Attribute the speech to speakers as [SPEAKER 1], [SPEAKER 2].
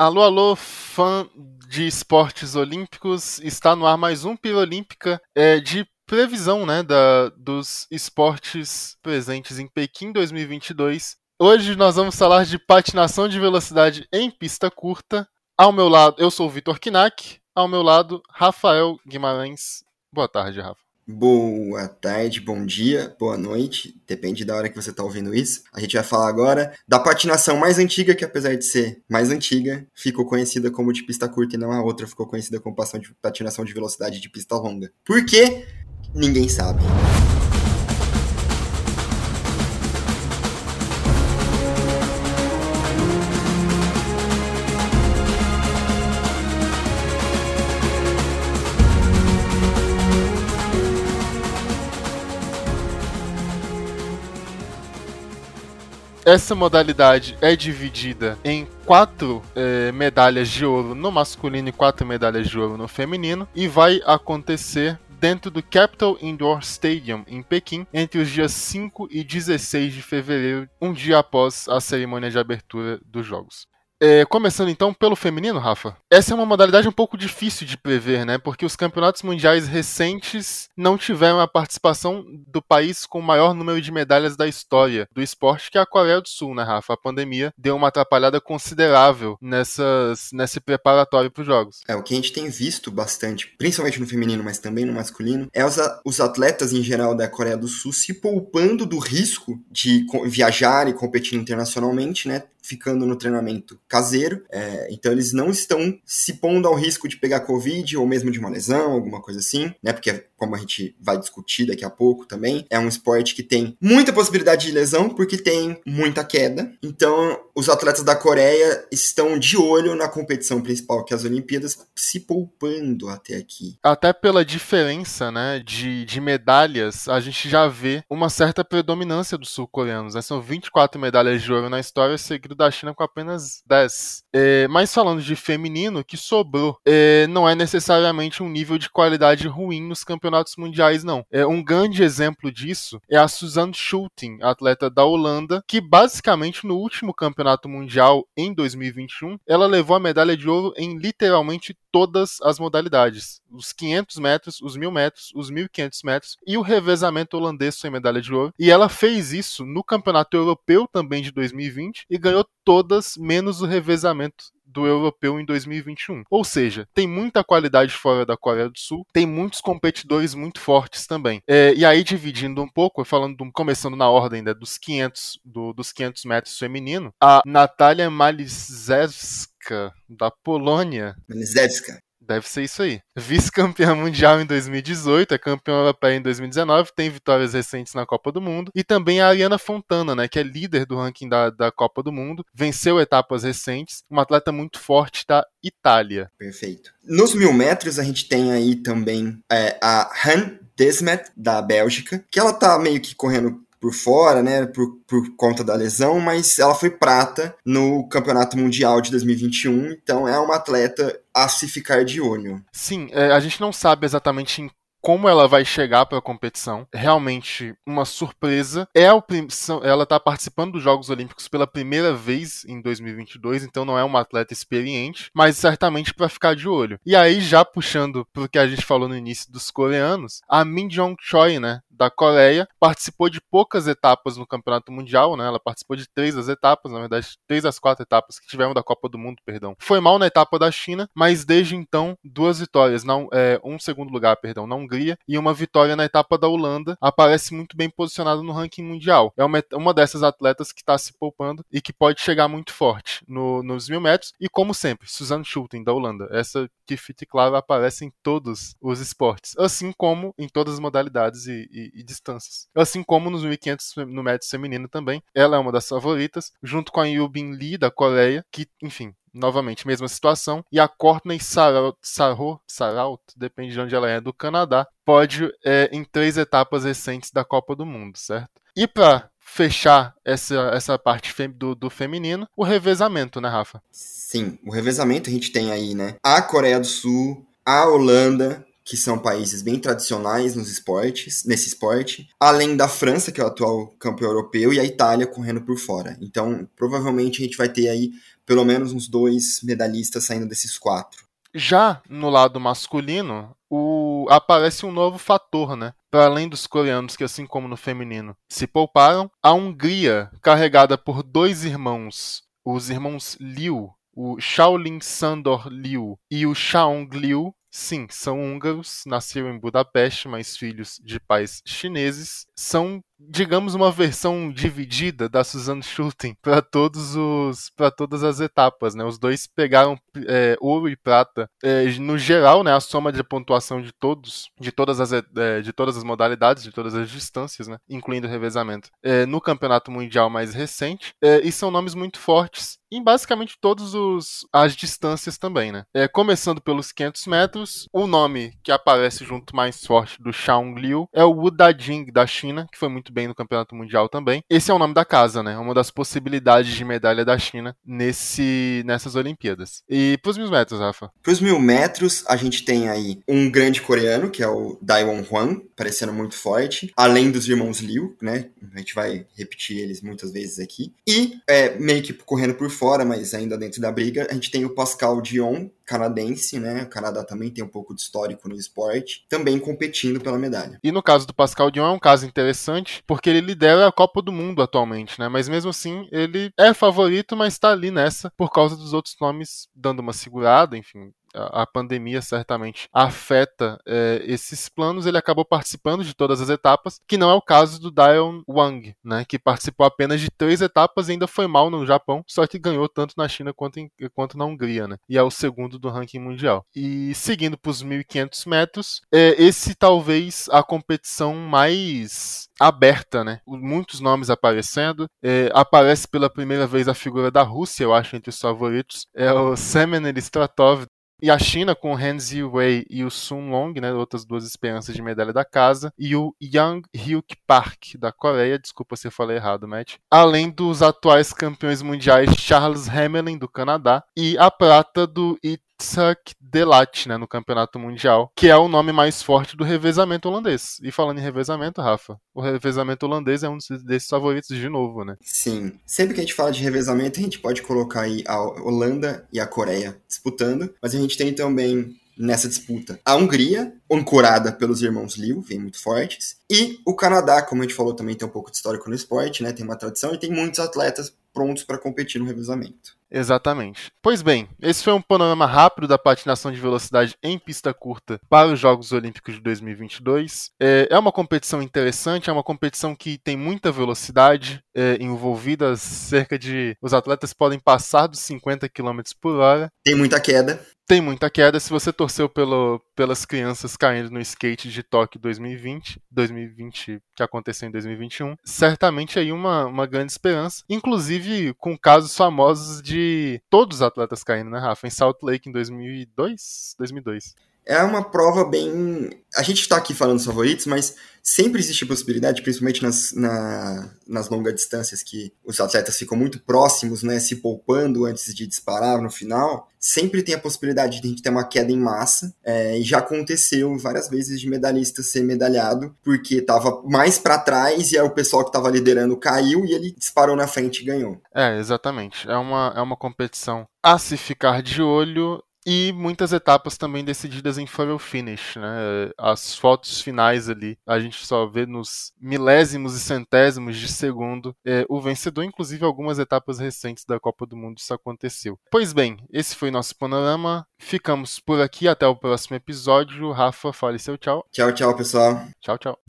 [SPEAKER 1] Alô, alô, fã de esportes olímpicos, está no ar mais um Pira Olímpica é, de previsão né, da, dos esportes presentes em Pequim 2022. Hoje nós vamos falar de patinação de velocidade em pista curta. Ao meu lado, eu sou o Vitor Kinak, ao meu lado, Rafael Guimarães. Boa tarde, Rafa.
[SPEAKER 2] Boa tarde, bom dia, boa noite, depende da hora que você está ouvindo isso. A gente vai falar agora da patinação mais antiga, que apesar de ser mais antiga, ficou conhecida como de pista curta e não a outra ficou conhecida como patinação de velocidade de pista longa. Por quê? Ninguém sabe.
[SPEAKER 1] Essa modalidade é dividida em quatro é, medalhas de ouro no masculino e quatro medalhas de ouro no feminino e vai acontecer dentro do Capital Indoor Stadium em Pequim entre os dias 5 e 16 de fevereiro, um dia após a cerimônia de abertura dos Jogos. É, começando então pelo feminino, Rafa. Essa é uma modalidade um pouco difícil de prever, né? Porque os campeonatos mundiais recentes não tiveram a participação do país com o maior número de medalhas da história do esporte, que é a Coreia do Sul, né, Rafa? A pandemia deu uma atrapalhada considerável nessas, nesse preparatório para os Jogos.
[SPEAKER 2] É, o que a gente tem visto bastante, principalmente no feminino, mas também no masculino, é os, os atletas em geral da Coreia do Sul se poupando do risco de viajar e competir internacionalmente, né? ficando no treinamento caseiro. É, então eles não estão se pondo ao risco de pegar Covid ou mesmo de uma lesão, alguma coisa assim, né? Porque, como a gente vai discutir daqui a pouco também, é um esporte que tem muita possibilidade de lesão, porque tem muita queda. Então, os atletas da Coreia estão de olho na competição principal, que é as Olimpíadas, se poupando até aqui.
[SPEAKER 1] Até pela diferença, né, de, de medalhas, a gente já vê uma certa predominância dos sul-coreanos. Né? São 24 medalhas de ouro na história, seguido da China com apenas 10. É, mas falando de feminino, que sobrou, é, não é necessariamente um nível de qualidade ruim nos campeonatos mundiais, não. É, um grande exemplo disso é a Suzanne Schulting, atleta da Holanda, que basicamente no último campeonato mundial, em 2021, ela levou a medalha de ouro em literalmente todas as modalidades. Os 500 metros, os 1000 metros, os 1500 metros e o revezamento holandês sem medalha de ouro. E ela fez isso no Campeonato Europeu também de 2020 e ganhou todas menos o revezamento do europeu em 2021. Ou seja, tem muita qualidade fora da Coreia do Sul, tem muitos competidores muito fortes também. É, e aí, dividindo um pouco, falando, começando na ordem né, dos 500 do, dos 500 metros feminino, a Natalia Malizewska da Polônia.
[SPEAKER 2] Malizewska.
[SPEAKER 1] Deve ser isso aí. Vice-campeã mundial em 2018, é campeã europeia em 2019, tem vitórias recentes na Copa do Mundo. E também a Ariana Fontana, né, que é líder do ranking da, da Copa do Mundo, venceu etapas recentes, uma atleta muito forte da Itália.
[SPEAKER 2] Perfeito. Nos mil metros, a gente tem aí também é, a Han Desmet, da Bélgica, que ela tá meio que correndo por fora, né, por, por conta da lesão, mas ela foi prata no Campeonato Mundial de 2021, então é uma atleta a se ficar de olho.
[SPEAKER 1] Sim, é, a gente não sabe exatamente em como ela vai chegar para a competição. Realmente uma surpresa. É ela está participando dos Jogos Olímpicos pela primeira vez em 2022, então não é uma atleta experiente, mas certamente para ficar de olho. E aí já puxando pro que a gente falou no início dos coreanos, a Min Jong Choi, né, da Coreia, participou de poucas etapas no Campeonato Mundial, né? Ela participou de três das etapas, na verdade, três das quatro etapas que tiveram da Copa do Mundo, perdão. Foi mal na etapa da China, mas desde então, duas vitórias, não, é, um segundo lugar, perdão, na Hungria e uma vitória na etapa da Holanda. Aparece muito bem posicionado no ranking mundial. É uma, uma dessas atletas que está se poupando e que pode chegar muito forte no, nos mil metros. E como sempre, Suzanne Schulten, da Holanda. Essa que claro aparece em todos os esportes, assim como em todas as modalidades e, e e, distâncias. Assim como nos 1500 no médio feminino também, ela é uma das favoritas, junto com a Yubin Lee da Coreia, que, enfim, novamente, mesma situação. E a Courtney Sarraut, Sarraut, depende de onde ela é, do Canadá, pode é, em três etapas recentes da Copa do Mundo, certo? E para fechar essa, essa parte do, do feminino, o revezamento, né, Rafa?
[SPEAKER 2] Sim, o revezamento a gente tem aí, né? A Coreia do Sul, a Holanda, que são países bem tradicionais nos esportes, nesse esporte, além da França, que é o atual campeão europeu, e a Itália correndo por fora. Então, provavelmente a gente vai ter aí pelo menos uns dois medalhistas saindo desses quatro.
[SPEAKER 1] Já no lado masculino, o... aparece um novo fator, né? Para além dos coreanos que, assim como no feminino, se pouparam, a Hungria, carregada por dois irmãos, os irmãos Liu, o Shaolin Sandor Liu e o Shaong Liu, sim, são húngaros, nasceram em Budapeste, mas filhos de pais chineses, são digamos uma versão dividida da Suzanne Schulten para todos os para todas as etapas, né? Os dois pegaram é, ouro e prata. É, no geral, né, a soma de pontuação de todos, de todas as é, de todas as modalidades, de todas as distâncias, né, incluindo o revezamento, é, no campeonato mundial mais recente. É, e são nomes muito fortes em basicamente todas as distâncias também, né? É, começando pelos 500 metros, o nome que aparece junto mais forte do Xiao Liu é o Wu Dajing da China, que foi muito muito bem no Campeonato Mundial também. Esse é o nome da casa, né? Uma das possibilidades de medalha da China nesse, nessas Olimpíadas. E pros mil metros, Rafa?
[SPEAKER 2] Pros mil metros, a gente tem aí um grande coreano, que é o Daewon Hwang, parecendo muito forte, além dos irmãos Liu, né? A gente vai repetir eles muitas vezes aqui. E, é, meio que correndo por fora, mas ainda dentro da briga, a gente tem o Pascal Dion, canadense, né? O Canadá também tem um pouco de histórico no esporte, também competindo pela medalha.
[SPEAKER 1] E no caso do Pascal Dion é um caso interessante, porque ele lidera a Copa do Mundo atualmente, né? Mas mesmo assim, ele é favorito, mas está ali nessa por causa dos outros nomes dando uma segurada, enfim, a pandemia certamente afeta é, esses planos, ele acabou participando de todas as etapas, que não é o caso do Dion Wang, né, que participou apenas de três etapas e ainda foi mal no Japão, só que ganhou tanto na China quanto, em, quanto na Hungria, né, e é o segundo do ranking mundial. E seguindo para os 1.500 metros, é, esse talvez a competição mais aberta, né? Muitos nomes aparecendo. É, aparece pela primeira vez a figura da Rússia, eu acho, entre os favoritos. É o Semen Stratov e a China com Han Ziwei e o Sun Long, né, outras duas esperanças de medalha da casa, e o Yang Hyuk Park da Coreia, desculpa se eu falei errado, Matt. Além dos atuais campeões mundiais Charles Hamelin do Canadá e a prata do Itzhak Delat, né, no Campeonato Mundial, que é o nome mais forte do revezamento holandês. E falando em revezamento, Rafa, o revezamento holandês é um desses favoritos de novo, né?
[SPEAKER 2] Sim. Sempre que a gente fala de revezamento, a gente pode colocar aí a Holanda e a Coreia disputando, mas a gente tem também nessa disputa. A Hungria, ancorada pelos irmãos Liu, vem muito fortes. E o Canadá, como a gente falou, também tem um pouco de histórico no esporte, né? Tem uma tradição e tem muitos atletas prontos para competir no revezamento.
[SPEAKER 1] Exatamente. Pois bem, esse foi um panorama rápido da patinação de velocidade em pista curta para os Jogos Olímpicos de 2022. É, é uma competição interessante, é uma competição que tem muita velocidade é, envolvida, cerca de. Os atletas podem passar dos 50 km por hora.
[SPEAKER 2] Tem muita queda
[SPEAKER 1] tem muita queda. Se você torceu pelo, pelas crianças caindo no skate de Tóquio 2020, 2020 que aconteceu em 2021, certamente aí uma, uma grande esperança. Inclusive com casos famosos de todos os atletas caindo, né, Rafa? Em Salt Lake em 2002, 2002
[SPEAKER 2] é uma prova bem. A gente está aqui falando dos favoritos, mas sempre existe a possibilidade, principalmente nas, na, nas longas distâncias, que os atletas ficam muito próximos, né, se poupando antes de disparar no final. Sempre tem a possibilidade de a gente ter uma queda em massa, é, e já aconteceu várias vezes de medalhista ser medalhado, porque estava mais para trás e aí o pessoal que estava liderando caiu e ele disparou na frente e ganhou.
[SPEAKER 1] É, exatamente. É uma, é uma competição a se ficar de olho e muitas etapas também decididas em photo finish, né? As fotos finais ali, a gente só vê nos milésimos e centésimos de segundo é, o vencedor, inclusive algumas etapas recentes da Copa do Mundo isso aconteceu. Pois bem, esse foi nosso panorama. Ficamos por aqui, até o próximo episódio. Rafa, fale seu tchau.
[SPEAKER 2] Tchau, tchau, pessoal.
[SPEAKER 1] Tchau, tchau.